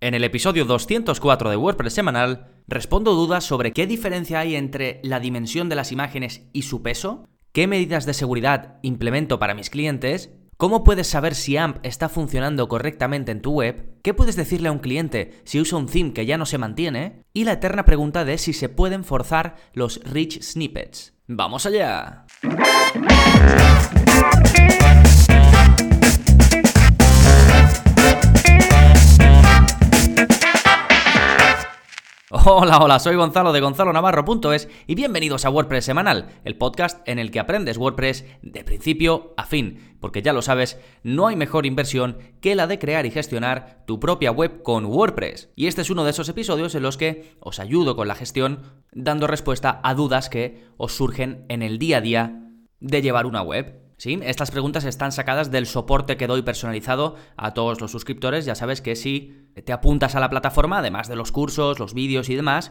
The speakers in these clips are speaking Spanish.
En el episodio 204 de WordPress semanal, respondo dudas sobre qué diferencia hay entre la dimensión de las imágenes y su peso, qué medidas de seguridad implemento para mis clientes, cómo puedes saber si AMP está funcionando correctamente en tu web, qué puedes decirle a un cliente si usa un theme que ya no se mantiene, y la eterna pregunta de si se pueden forzar los rich snippets. ¡Vamos allá! Hola, hola, soy Gonzalo de gonzalonavarro.es y bienvenidos a WordPress Semanal, el podcast en el que aprendes WordPress de principio a fin, porque ya lo sabes, no hay mejor inversión que la de crear y gestionar tu propia web con WordPress. Y este es uno de esos episodios en los que os ayudo con la gestión dando respuesta a dudas que os surgen en el día a día de llevar una web. ¿Sí? Estas preguntas están sacadas del soporte que doy personalizado a todos los suscriptores. Ya sabes que si te apuntas a la plataforma, además de los cursos, los vídeos y demás,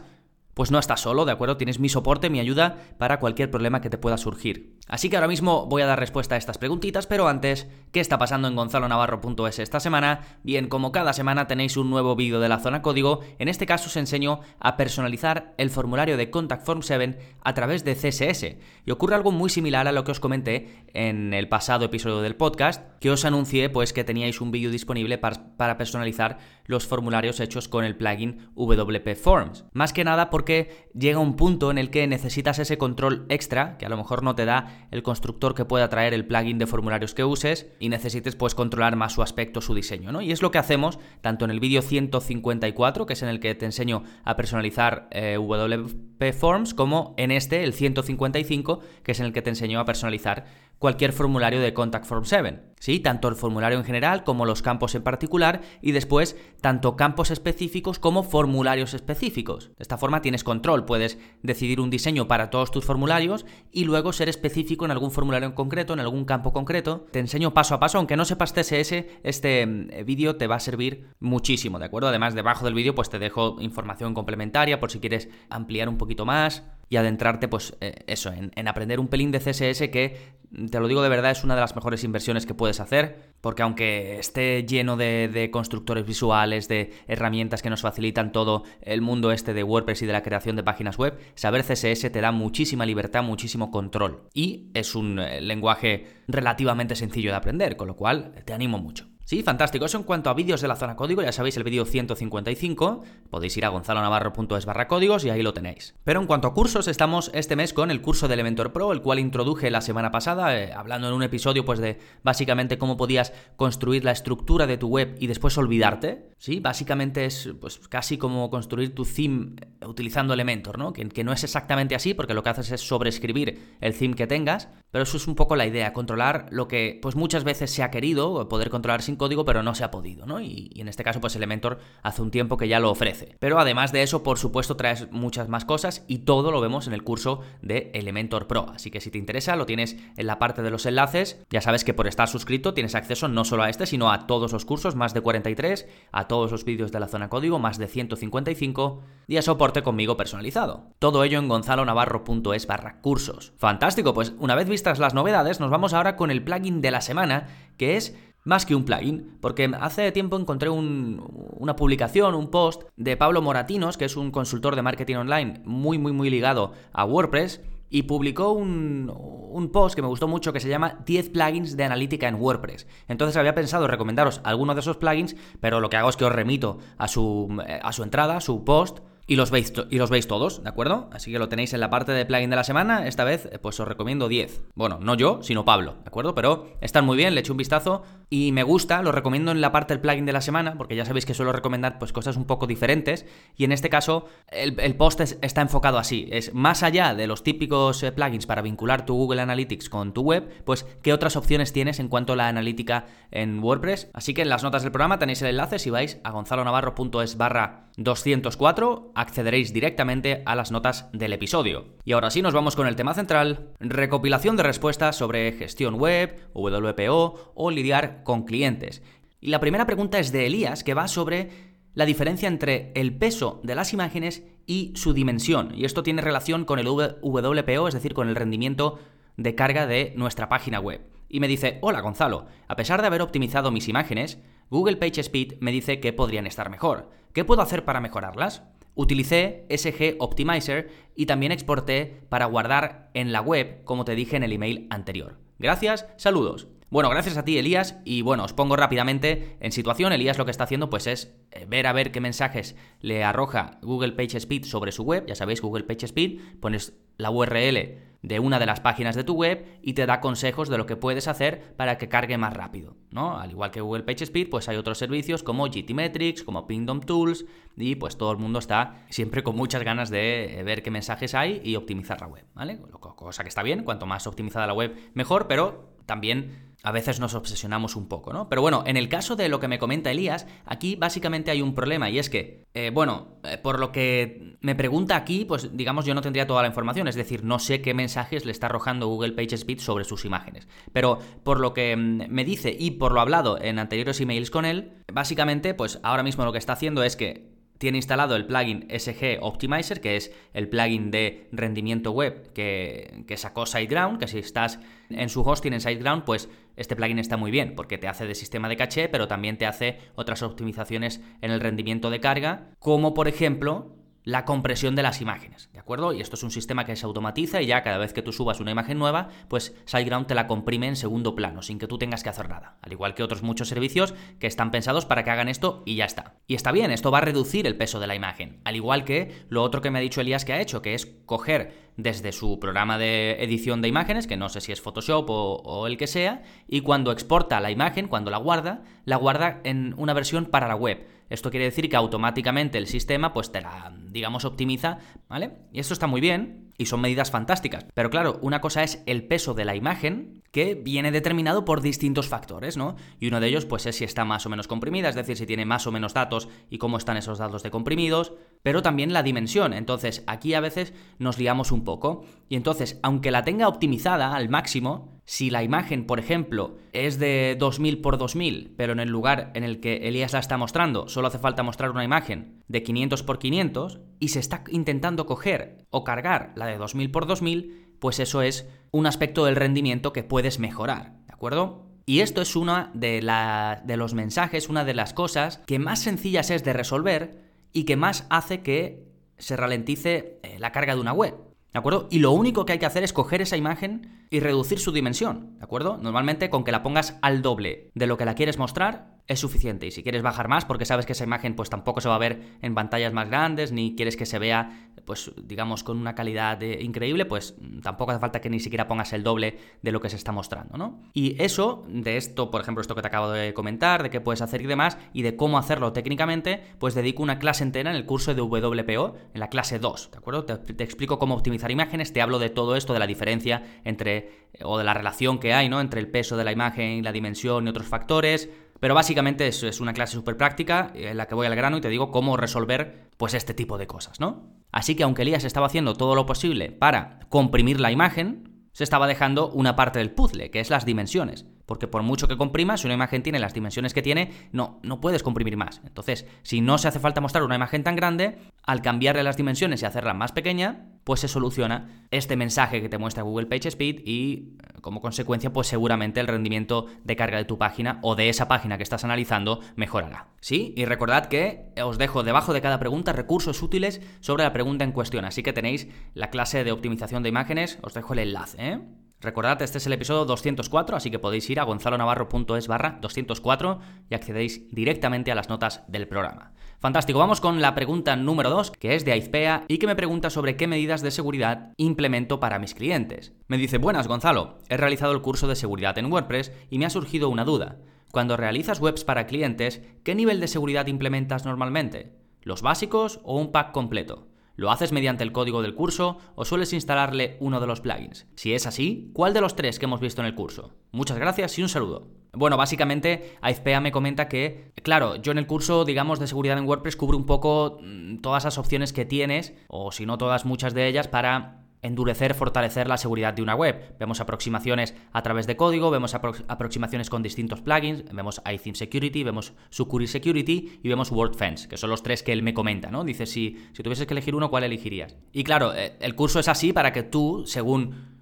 pues no estás solo, ¿de acuerdo? Tienes mi soporte, mi ayuda para cualquier problema que te pueda surgir. Así que ahora mismo voy a dar respuesta a estas preguntitas, pero antes, ¿qué está pasando en gonzalonavarro.es esta semana? Bien, como cada semana tenéis un nuevo vídeo de la zona código, en este caso os enseño a personalizar el formulario de Contact Form 7 a través de CSS. Y ocurre algo muy similar a lo que os comenté en el pasado episodio del podcast, que os anuncié pues que teníais un vídeo disponible para, para personalizar los formularios hechos con el plugin WP Forms. Más que nada porque llega un punto en el que necesitas ese control extra, que a lo mejor no te da el constructor que pueda traer el plugin de formularios que uses, y necesites pues controlar más su aspecto, su diseño, ¿no? Y es lo que hacemos tanto en el vídeo 154, que es en el que te enseño a personalizar eh, WP Forms, como en este, el 155, que es en el que te enseño a personalizar cualquier formulario de Contact Form 7. ¿sí? Tanto el formulario en general como los campos en particular y después tanto campos específicos como formularios específicos. De esta forma tienes control, puedes decidir un diseño para todos tus formularios y luego ser específico en algún formulario en concreto, en algún campo concreto. Te enseño paso a paso, aunque no sepas CSS, este mm, vídeo te va a servir muchísimo, ¿de acuerdo? Además, debajo del vídeo pues te dejo información complementaria por si quieres ampliar un poquito más y adentrarte, pues eh, eso, en, aprender un pelín de CSS que, te lo digo de verdad, es una de las mejores inversiones que puedes hacer, porque aunque esté lleno de, de, constructores visuales, de herramientas que nos facilitan todo el mundo este de WordPress y de la creación de páginas web, saber CSS te da muchísima libertad, muchísimo control. Y es un eh, lenguaje relativamente sencillo de aprender, con lo cual te animo mucho. Sí, fantástico. Eso en cuanto a vídeos de la zona código, ya sabéis el vídeo 155, podéis ir a gonzalonavarro.es barra códigos y ahí lo tenéis. Pero en cuanto a cursos, estamos este mes con el curso de Elementor Pro, el cual introduje la semana pasada, eh, hablando en un episodio pues de básicamente cómo podías construir la estructura de tu web y después olvidarte. Sí, básicamente es pues casi como construir tu theme utilizando Elementor, ¿no? Que, que no es exactamente así, porque lo que haces es sobreescribir el theme que tengas, pero eso es un poco la idea, controlar lo que pues muchas veces se ha querido, poder controlar sin código, pero no se ha podido, ¿no? Y, en este caso, pues Elementor hace un tiempo que ya lo ofrece. Pero además de eso, por supuesto, traes muchas más cosas y todo lo vemos en el curso de Elementor Pro. Así que si te interesa, lo tienes en la parte de los enlaces. Ya sabes que por estar suscrito tienes acceso no solo a este, sino a todos los cursos, más de 43, a todos los vídeos de la zona código, más de 155, y a soporte conmigo personalizado. Todo ello en gonzalonavarro.es barra cursos. Fantástico, pues una vez vistas las novedades, nos vamos ahora con el plugin de la semana, que es más que un plugin, porque hace tiempo encontré una publicación, un post de Pablo Moratinos, que es un consultor de marketing online muy, muy, muy ligado a WordPress, y publicó un, un, post que me gustó mucho que se llama 10 plugins de analítica en WordPress. Entonces había pensado recomendaros algunos de esos plugins, pero lo que hago es que os remito a su, eh, a su entrada, a su post, y los, veis y los veis todos, ¿de acuerdo? Así que lo tenéis en la parte de plugin de la semana. Esta vez, eh, pues os recomiendo 10. Bueno, no yo, sino Pablo, ¿de acuerdo? Pero están muy bien, le eché un vistazo y me gusta, lo recomiendo en la parte del plugin de la semana, porque ya sabéis que suelo recomendar pues cosas un poco diferentes. Y en este caso, el, post está enfocado así. Es más allá de los típicos eh, plugins para vincular tu Google Analytics con tu web, pues qué otras opciones tienes en cuanto a la analítica en WordPress. Así que en las notas del programa tenéis el enlace si vais a gonzalonavarro.es barra 204 accederéis directamente a las notas del episodio. Y ahora sí nos vamos con el tema central, recopilación de respuestas sobre gestión web, WPO o lidiar con clientes. Y la primera pregunta es de Elías, que va sobre la diferencia entre el peso de las imágenes y su dimensión. Y esto tiene relación con el WPO, es decir, con el rendimiento de carga de nuestra página web. Y me dice, hola Gonzalo, a pesar de haber optimizado mis imágenes, Google PageSpeed me dice que podrían estar mejor. ¿Qué puedo hacer para mejorarlas? Utilicé SG Optimizer y también exporté para guardar en la web, como te dije en el email anterior. Gracias, saludos. Bueno, gracias a ti, Elías. Y bueno, os pongo rápidamente en situación. Elías lo que está haciendo pues es eh, ver a ver qué mensajes le arroja Google PageSpeed sobre su web. Ya sabéis, Google PageSpeed, pones la URL de una de las páginas de tu web y te da consejos de lo que puedes hacer para que cargue más rápido, ¿no? Al igual que Google PageSpeed, pues hay otros servicios como GTmetrix, como Pingdom Tools y pues todo el mundo está siempre con muchas ganas de eh, ver qué mensajes hay y optimizar la web, ¿vale? Cosa que está bien, cuanto más optimizada la web mejor, pero también a veces nos obsesionamos un poco, ¿no? Pero bueno, en el caso de lo que me comenta Elías, aquí básicamente hay un problema y es que, eh, bueno, eh, por lo que me pregunta aquí, pues digamos yo no tendría toda la información, es decir, no sé qué mensajes le está arrojando Google PageSpeed sobre sus imágenes. Pero por lo que mm, me dice y por lo hablado en anteriores emails con él, básicamente, pues ahora mismo lo que está haciendo es que tiene instalado el plugin SG Optimizer, que es el plugin de rendimiento web que, sacó SiteGround, que si estás en su hosting en SiteGround, pues este plugin está muy bien, porque te hace de sistema de caché, pero también te hace otras optimizaciones en el rendimiento de carga, como por ejemplo la compresión de las imágenes, ¿de acuerdo? Y esto es un sistema que se automatiza y ya cada vez que tú subas una imagen nueva, pues SiteGround te la comprime en segundo plano, sin que tú tengas que hacer nada. Al igual que otros muchos servicios que están pensados para que hagan esto y ya está. Y está bien, esto va a reducir el peso de la imagen. Al igual que lo otro que me ha dicho Elías que ha hecho, que es coger desde su programa de edición de imágenes, que no sé si es Photoshop o, o, el que sea, y cuando exporta la imagen, cuando la guarda, la guarda en una versión para la web. Esto quiere decir que automáticamente el sistema pues te la, digamos, optimiza, ¿vale? Y esto está muy bien y son medidas fantásticas. Pero claro, una cosa es el peso de la imagen que viene determinado por distintos factores, ¿no? Y uno de ellos pues es si está más o menos comprimida, es decir, si tiene más o menos datos y cómo están esos datos de comprimidos, pero también la dimensión. Entonces, aquí a veces nos liamos un poco. Y entonces, aunque la tenga optimizada al máximo, si la imagen, por ejemplo, es de 2000 por 2000, pero en el lugar en el que Elías la está mostrando solo hace falta mostrar una imagen de 500 por 500 y se está intentando coger o cargar la de 2000 por 2000, pues eso es un aspecto del rendimiento que puedes mejorar, ¿de acuerdo? Y esto es una de, la, de los mensajes, una de las cosas que más sencillas es de resolver y que más hace que se ralentice eh, la carga de una web. ¿De acuerdo? Y lo único que hay que hacer es coger esa imagen y reducir su dimensión, ¿de acuerdo? Normalmente con que la pongas al doble de lo que la quieres mostrar, es suficiente. Y si quieres bajar más, porque sabes que esa imagen pues tampoco se va a ver en pantallas más grandes, ni quieres que se vea, pues digamos, con una calidad increíble, pues tampoco hace falta que ni siquiera pongas el doble de lo que se está mostrando, ¿no? Y eso, de esto, por ejemplo, esto que te acabo de comentar, de qué puedes hacer y demás, y de cómo hacerlo técnicamente, pues dedico una clase entera en el curso de WPO, en la clase 2, ¿de acuerdo? Te, te explico cómo optimizar imágenes, te hablo de todo esto, de la diferencia entre, o de la relación que hay, ¿no? Entre el peso de la imagen, la dimensión y otros factores, pero básicamente es, es una clase súper práctica en la que voy al grano y te digo cómo resolver pues este tipo de cosas, ¿no? Así que aunque Elías estaba haciendo todo lo posible para comprimir la imagen, se estaba dejando una parte del puzzle, que es las dimensiones. Porque por mucho que comprimas, si una imagen tiene las dimensiones que tiene, no, no puedes comprimir más. Entonces, si no se hace falta mostrar una imagen tan grande, al cambiarle las dimensiones y hacerla más pequeña, pues se soluciona este mensaje que te muestra Google PageSpeed y eh, como consecuencia, pues seguramente el rendimiento de carga de tu página o de esa página que estás analizando mejorará. ¿Sí? Y recordad que os dejo debajo de cada pregunta recursos útiles sobre la pregunta en cuestión, así que tenéis la clase de optimización de imágenes, os dejo el enlace, ¿eh? Recordad, este es el episodio 204, así que podéis ir a gonzalonavarro.es barra 204 y accedéis directamente a las notas del programa. Fantástico, vamos con la pregunta número 2, que es de Aizpea y que me pregunta sobre qué medidas de seguridad implemento para mis clientes. Me dice, buenas Gonzalo, he realizado el curso de seguridad en WordPress y me ha surgido una duda. Cuando realizas webs para clientes, ¿qué nivel de seguridad implementas normalmente? ¿Los básicos o un pack completo? ¿Lo haces mediante el código del curso o sueles instalarle uno de los plugins? Si es así, ¿cuál de los tres que hemos visto en el curso? Muchas gracias y un saludo. Bueno, básicamente AFPA me comenta que, claro, yo en el curso, digamos, de seguridad en WordPress cubro un poco mm, todas las opciones que tienes, o si no todas, muchas de ellas, para endurecer, fortalecer la seguridad de una web. Vemos aproximaciones a través de código, vemos aproximaciones con distintos plugins, vemos iTheme Security, vemos Sucuri Security y vemos WordFence, que son los tres que él me comenta, ¿no? Dice, si, si tuvieses que elegir uno, ¿cuál elegirías? Y claro, eh, el curso es así para que tú, según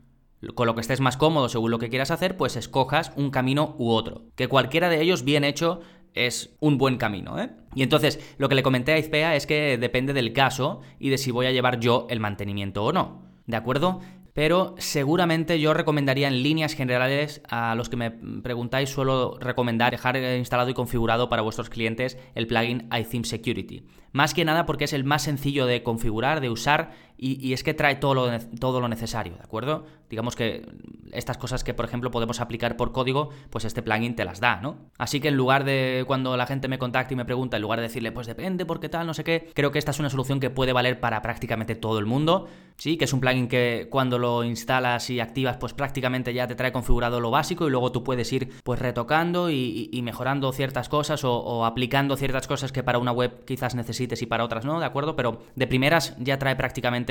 con lo que estés más cómodo, según lo que quieras hacer, pues escojas un camino u otro. Que cualquiera de ellos, bien hecho, es un buen camino, ¿eh? Y entonces, lo que le comenté a Izpea es que depende del caso y de si voy a llevar yo el mantenimiento o no. ¿De acuerdo? pero seguramente yo recomendaría en líneas generales a los que me preguntáis, suelo recomendar dejar instalado y configurado para vuestros clientes el plugin iTheme Security. Más que nada porque es el más sencillo de configurar, de usar y, es que trae todo lo, todo lo necesario, ¿de acuerdo? Digamos que estas cosas que, por ejemplo, podemos aplicar por código, pues este plugin te las da, ¿no? Así que en lugar de cuando la gente me contacta y me pregunta, en lugar de decirle, pues depende, por qué tal, no sé qué, creo que esta es una solución que puede valer para prácticamente todo el mundo. Sí, que es un plugin que cuando lo instalas y activas, pues prácticamente ya te trae configurado lo básico y luego tú puedes ir pues retocando y, mejorando ciertas cosas o aplicando ciertas cosas que para una web quizás necesites y para otras no, ¿de acuerdo? Pero de primeras ya trae prácticamente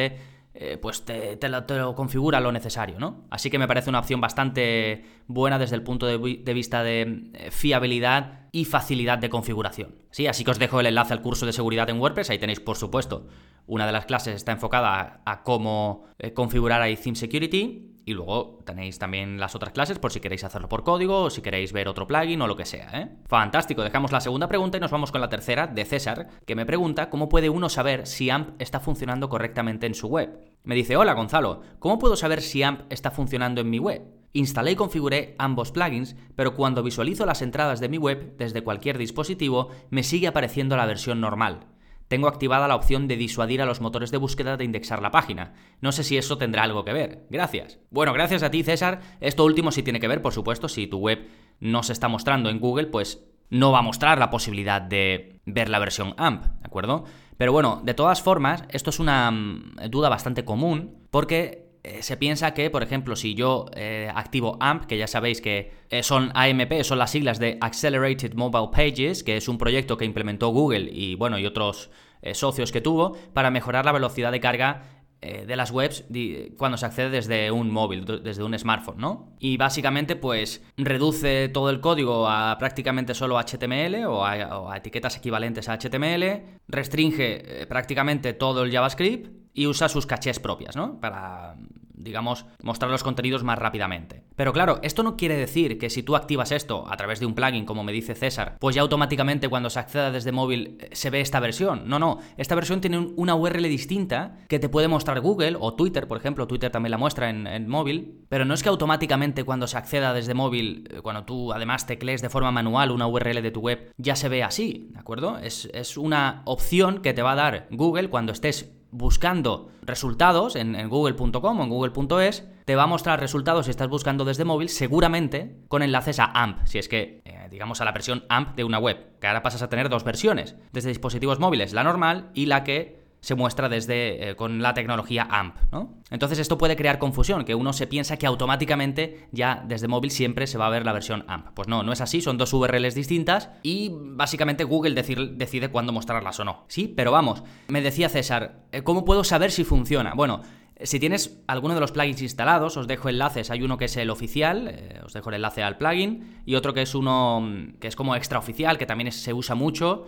eh, pues te, lo, configura lo necesario, ¿no? Así que me parece una opción bastante buena desde el punto de, vista de eh, fiabilidad y facilidad de configuración. Sí, así que os dejo el enlace al curso de seguridad en WordPress, ahí tenéis por supuesto una de las clases está enfocada a, cómo eh, configurar ahí Theme Security y luego tenéis también las otras clases por si queréis hacerlo por código o si queréis ver otro plugin o lo que sea, ¿eh? Fantástico, dejamos la segunda pregunta y nos vamos con la tercera de César, que me pregunta cómo puede uno saber si AMP está funcionando correctamente en su web. Me dice, hola Gonzalo, ¿cómo puedo saber si AMP está funcionando en mi web? Instalé y configuré ambos plugins, pero cuando visualizo las entradas de mi web desde cualquier dispositivo, me sigue apareciendo la versión normal tengo activada la opción de disuadir a los motores de búsqueda de indexar la página. No sé si eso tendrá algo que ver. Gracias. Bueno, gracias a ti, César. Esto último sí tiene que ver, por supuesto, si tu web no se está mostrando en Google, pues no va a mostrar la posibilidad de ver la versión AMP, ¿de acuerdo? Pero bueno, de todas formas, esto es una mm, duda bastante común porque se piensa que, por ejemplo, si yo eh, activo AMP, que ya sabéis que eh, son AMP, son las siglas de Accelerated Mobile Pages, que es un proyecto que implementó Google y bueno, y otros socios que tuvo para mejorar la velocidad de carga de las webs cuando se accede desde un móvil, desde un smartphone, ¿no? Y básicamente pues reduce todo el código a prácticamente solo HTML o a, etiquetas equivalentes a HTML, restringe prácticamente todo el JavaScript y usa sus cachés propias, ¿no? Para digamos, mostrar los contenidos más rápidamente. Pero claro, esto no quiere decir que si tú activas esto a través de un plugin, como me dice César, pues ya automáticamente cuando se acceda desde móvil eh, se ve esta versión. No, no, esta versión tiene una URL distinta que te puede mostrar Google o Twitter, por ejemplo, Twitter también la muestra en, móvil, pero no es que automáticamente cuando se acceda desde móvil, eh, cuando tú además teclees de forma manual una URL de tu web, ya se ve así, ¿de acuerdo? Es, es una opción que te va a dar Google cuando estés buscando resultados en, google.com o en google.es, te va a mostrar resultados si estás buscando desde móvil, seguramente con enlaces a AMP, si es que, eh, digamos, a la versión AMP de una web, que ahora pasas a tener dos versiones, desde dispositivos móviles, la normal y la que se muestra desde eh, con la tecnología AMP, ¿no? Entonces esto puede crear confusión, que uno se piensa que automáticamente ya desde móvil siempre se va a ver la versión AMP. Pues no, no es así, son dos URLs distintas y básicamente Google decide cuándo mostrarlas o no. Sí, pero vamos, me decía César, eh, ¿cómo puedo saber si funciona? Bueno, si tienes alguno de los plugins instalados, os dejo enlaces. Hay uno que es el oficial, eh, os dejo el enlace al plugin, y otro que es uno mm, que es como extraoficial, que también se usa mucho,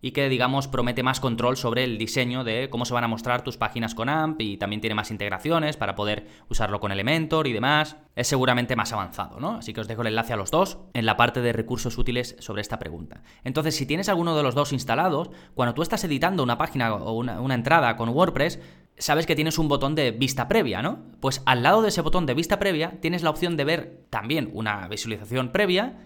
y que digamos promete más control sobre el diseño de cómo se van a mostrar tus páginas con AMP y también tiene más integraciones para poder usarlo con Elementor y demás. Es seguramente más avanzado, ¿no? Así que os dejo el enlace a los dos en la parte de recursos útiles sobre esta pregunta. Entonces, si tienes alguno de los dos instalados, cuando tú estás editando una página o una, entrada con WordPress, sabes que tienes un botón de vista previa, ¿no? Pues al lado de ese botón de vista previa tienes la opción de ver también una visualización previa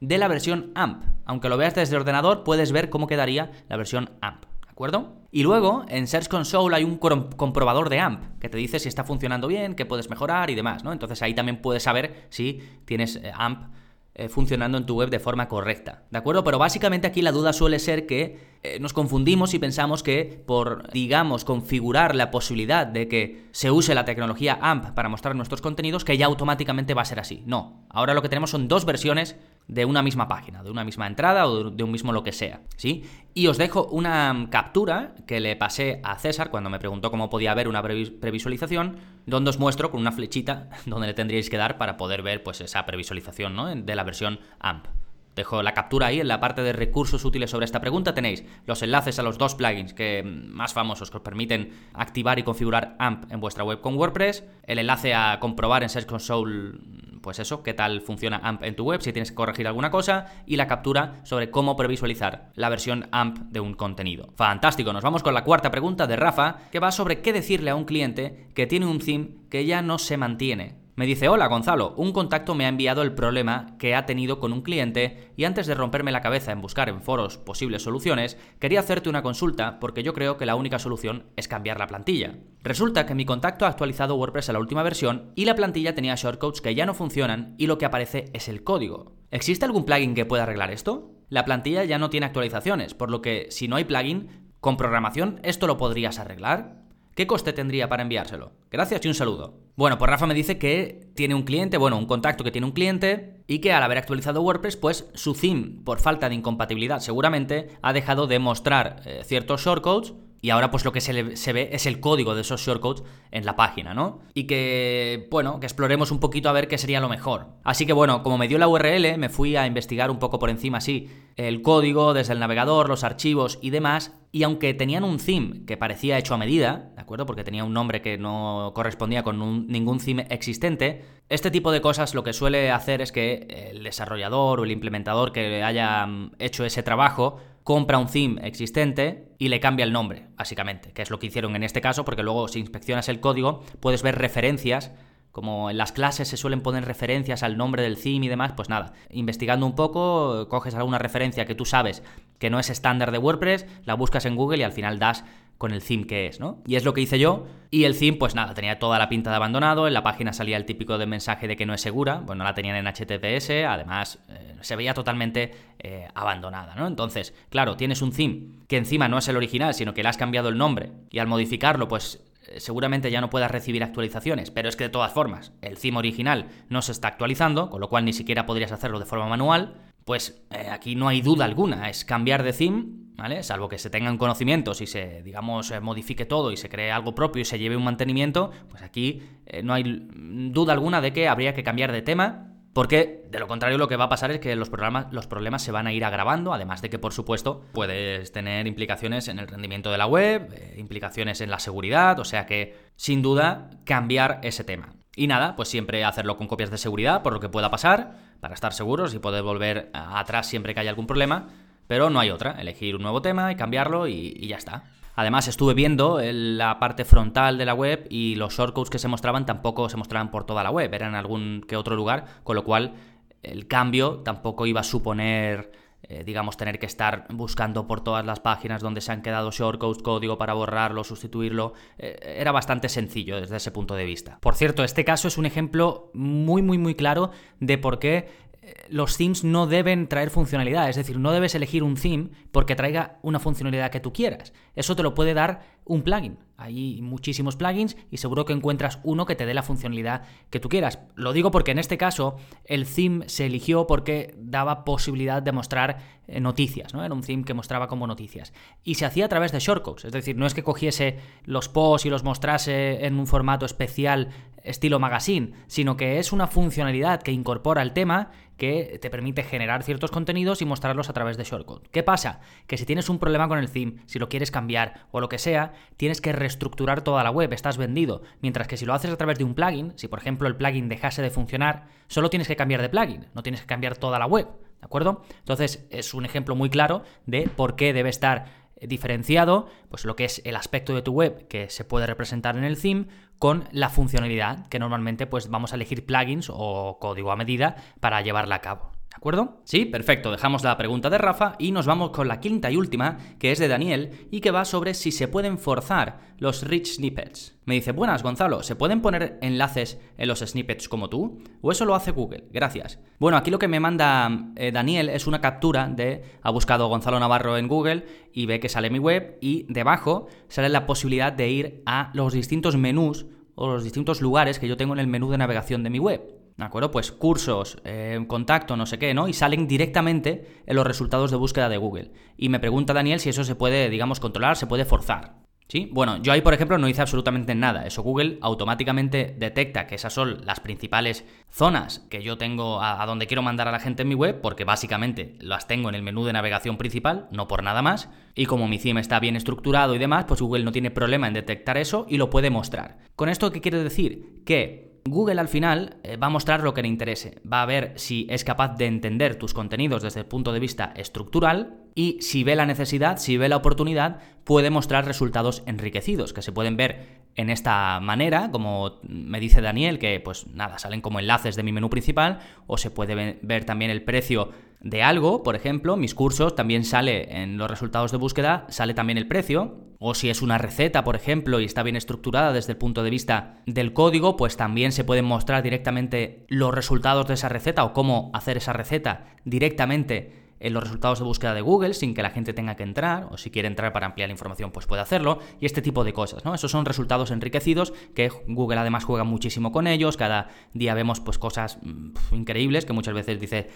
de la versión AMP. Aunque lo veas desde el ordenador, puedes ver cómo quedaría la versión AMP. ¿De acuerdo? Y luego en Search Console hay un comprobador de AMP que te dice si está funcionando bien, qué puedes mejorar y demás, ¿no? Entonces ahí también puedes saber si tienes eh, AMP eh, funcionando en tu web de forma correcta. ¿De acuerdo? Pero básicamente aquí la duda suele ser que eh, nos confundimos y pensamos que por, digamos, configurar la posibilidad de que se use la tecnología AMP para mostrar nuestros contenidos, que ya automáticamente va a ser así. No. Ahora lo que tenemos son dos versiones de una misma página, de una misma entrada o de un mismo lo que sea, ¿sí? Y os dejo una captura que le pasé a César cuando me preguntó cómo podía ver una previsualización, donde os muestro con una flechita donde le tendríais que dar para poder ver pues esa previsualización, ¿no? De la versión AMP. Dejo la captura ahí en la parte de recursos útiles sobre esta pregunta. Tenéis los enlaces a los dos plugins que más famosos que os permiten activar y configurar AMP en vuestra web con WordPress, el enlace a comprobar en Search Console pues eso, qué tal funciona AMP en tu web, si tienes que corregir alguna cosa, y la captura sobre cómo previsualizar la versión AMP de un contenido. Fantástico, nos vamos con la cuarta pregunta de Rafa, que va sobre qué decirle a un cliente que tiene un theme que ya no se mantiene. Me dice, hola Gonzalo, un contacto me ha enviado el problema que ha tenido con un cliente y antes de romperme la cabeza en buscar en foros posibles soluciones, quería hacerte una consulta porque yo creo que la única solución es cambiar la plantilla. Resulta que mi contacto ha actualizado WordPress a la última versión y la plantilla tenía shortcodes que ya no funcionan y lo que aparece es el código. ¿Existe algún plugin que pueda arreglar esto? La plantilla ya no tiene actualizaciones, por lo que si no hay plugin, con programación esto lo podrías arreglar. ¿Qué coste tendría para enviárselo? Gracias y un saludo. Bueno, pues Rafa me dice que tiene un cliente, bueno, un contacto que tiene un cliente y que al haber actualizado WordPress, pues su theme, por falta de incompatibilidad seguramente, ha dejado de mostrar eh, ciertos shortcodes y ahora pues lo que se, ve es el código de esos shortcodes en la página, ¿no? Y que, bueno, que exploremos un poquito a ver qué sería lo mejor. Así que bueno, como me dio la URL, me fui a investigar un poco por encima, así, el código desde el navegador, los archivos y demás. Y aunque tenían un theme que parecía hecho a medida, ¿de acuerdo? Porque tenía un nombre que no correspondía con ningún theme existente, este tipo de cosas lo que suele hacer es que el desarrollador o el implementador que haya mm, hecho ese trabajo compra un theme existente y le cambia el nombre, básicamente, que es lo que hicieron en este caso, porque luego si inspeccionas el código puedes ver referencias como en las clases se suelen poner referencias al nombre del theme y demás, pues nada, investigando un poco, coges alguna referencia que tú sabes que no es estándar de WordPress, la buscas en Google y al final das con el theme que es, ¿no? Y es lo que hice yo. Y el theme, pues nada, tenía toda la pinta de abandonado. En la página salía el típico de mensaje de que no es segura. Pues no la tenían en HTTPS. Además, eh, se veía totalmente eh, abandonada, ¿no? Entonces, claro, tienes un theme que encima no es el original, sino que le has cambiado el nombre. Y al modificarlo, pues seguramente ya no puedas recibir actualizaciones, pero es que de todas formas, el theme original no se está actualizando, con lo cual ni siquiera podrías hacerlo de forma manual, pues aquí no hay duda alguna, es cambiar de theme Salvo que se tengan conocimientos y se, digamos, eh, modifique todo y se cree algo propio y se lleve un mantenimiento, pues aquí eh, no hay duda alguna de que habría que cambiar de tema. Porque de lo contrario lo que va a pasar es que los, los problemas se van a ir agravando, además de que por supuesto puedes tener implicaciones en el rendimiento de la web, eh, implicaciones en la seguridad, o sea que sin duda cambiar ese tema. Y nada, pues siempre hacerlo con copias de seguridad por lo que pueda pasar, para estar seguros y poder volver atrás siempre que haya algún problema. Pero no hay otra, elegir un nuevo tema y cambiarlo y, ya está. Además, estuve viendo la parte frontal de la web y los shortcodes que se mostraban tampoco se mostraban por toda la web, eran en algún que otro lugar, con lo cual el cambio tampoco iba a suponer, eh, digamos, tener que estar buscando por todas las páginas donde se han quedado shortcodes, código para borrarlo, sustituirlo. Eh, era bastante sencillo desde ese punto de vista. Por cierto, este caso es un ejemplo muy, muy, muy claro de por qué los themes no deben traer funcionalidad, es decir, no debes elegir un theme porque traiga una funcionalidad que tú quieras. Eso te lo puede dar un plugin. Hay muchísimos plugins y seguro que encuentras uno que te dé la funcionalidad que tú quieras. Lo digo porque en este caso el theme se eligió porque daba posibilidad de mostrar eh, noticias, ¿no? Era un theme que mostraba como noticias. Y se hacía a través de shortcodes, es decir, no es que cogiese los posts y los mostrase en un formato especial estilo magazine, sino que es una funcionalidad que incorpora el tema que te permite generar ciertos contenidos y mostrarlos a través de shortcode. ¿Qué pasa? Que si tienes un problema con el theme, si lo quieres cambiar o lo que sea, tienes que reestructurar toda la web, estás vendido. Mientras que si lo haces a través de un plugin, si por ejemplo el plugin dejase de funcionar, solo tienes que cambiar de plugin, no tienes que cambiar toda la web. ¿De acuerdo? Entonces es un ejemplo muy claro de por qué debe estar diferenciado, pues lo que es el aspecto de tu web que se puede representar en el theme con la funcionalidad que normalmente pues vamos a elegir plugins o código a medida para llevarla a cabo. ¿De acuerdo? Sí, perfecto. Dejamos la pregunta de Rafa y nos vamos con la quinta y última, que es de Daniel y que va sobre si se pueden forzar los rich snippets. Me dice, buenas Gonzalo, ¿se pueden poner enlaces en los snippets como tú? ¿O eso lo hace Google? Gracias. Bueno, aquí lo que me manda eh, Daniel es una captura de, ha buscado Gonzalo Navarro en Google y ve que sale mi web y debajo sale la posibilidad de ir a los distintos menús o los distintos lugares que yo tengo en el menú de navegación de mi web. ¿De acuerdo? Pues cursos, eh, contacto, no sé qué, ¿no? Y salen directamente en los resultados de búsqueda de Google. Y me pregunta Daniel si eso se puede, digamos, controlar, se puede forzar. ¿Sí? Bueno, yo ahí, por ejemplo, no hice absolutamente nada. Eso Google automáticamente detecta que esas son las principales zonas que yo tengo a, donde quiero mandar a la gente en mi web, porque básicamente las tengo en el menú de navegación principal, no por nada más. Y como mi theme está bien estructurado y demás, pues Google no tiene problema en detectar eso y lo puede mostrar. ¿Con esto qué quiere decir? Que Google al final eh, va a mostrar lo que le interese, va a ver si es capaz de entender tus contenidos desde el punto de vista estructural y si ve la necesidad, si ve la oportunidad, puede mostrar resultados enriquecidos que se pueden ver en esta manera, como me dice Daniel, que pues nada, salen como enlaces de mi menú principal, o se puede ver también el precio de algo, por ejemplo, mis cursos también sale en los resultados de búsqueda, sale también el precio, o si es una receta, por ejemplo, y está bien estructurada desde el punto de vista del código, pues también se pueden mostrar directamente los resultados de esa receta o cómo hacer esa receta directamente en los resultados de búsqueda de Google sin que la gente tenga que entrar, o si quiere entrar para ampliar la información, pues puede hacerlo, y este tipo de cosas, ¿no? Esos son resultados enriquecidos que Google además juega muchísimo con ellos, cada día vemos pues cosas mm, increíbles que muchas veces dice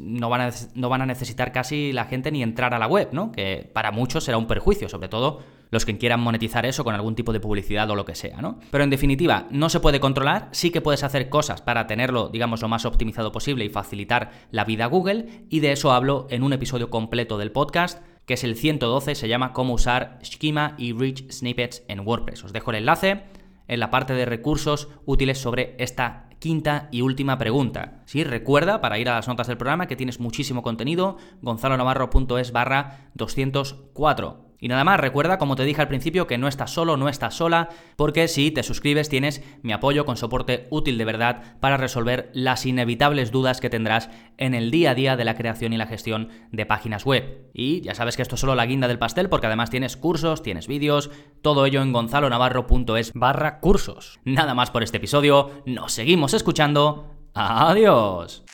no, van a, no van a necesitar casi la gente ni entrar a la web, ¿no? Que para muchos será un perjuicio, sobre todo los que quieran monetizar eso con algún tipo de publicidad o lo que sea, ¿no? Pero en definitiva, no se puede controlar, sí que puedes hacer cosas para tenerlo, digamos, lo más optimizado posible y facilitar la vida a Google, y de eso hablo en un episodio completo del podcast que es el 112, se llama Cómo usar Schema y Rich Snippets en WordPress. Os dejo el enlace en la parte de recursos útiles sobre esta quinta y última pregunta. Sí, recuerda para ir a las notas del programa que tienes muchísimo contenido, gonzalonavarro.es barra 204. Y nada más, recuerda, como te dije al principio, que no estás solo, no estás sola, porque si te suscribes tienes mi apoyo con soporte útil de verdad para resolver las inevitables dudas que tendrás en el día a día de la creación y la gestión de páginas web. Y ya sabes que esto es solo la guinda del pastel, porque además tienes cursos, tienes vídeos, todo ello en gonzalonavarro.es barra cursos. Nada más por este episodio, nos seguimos escuchando. Adiós.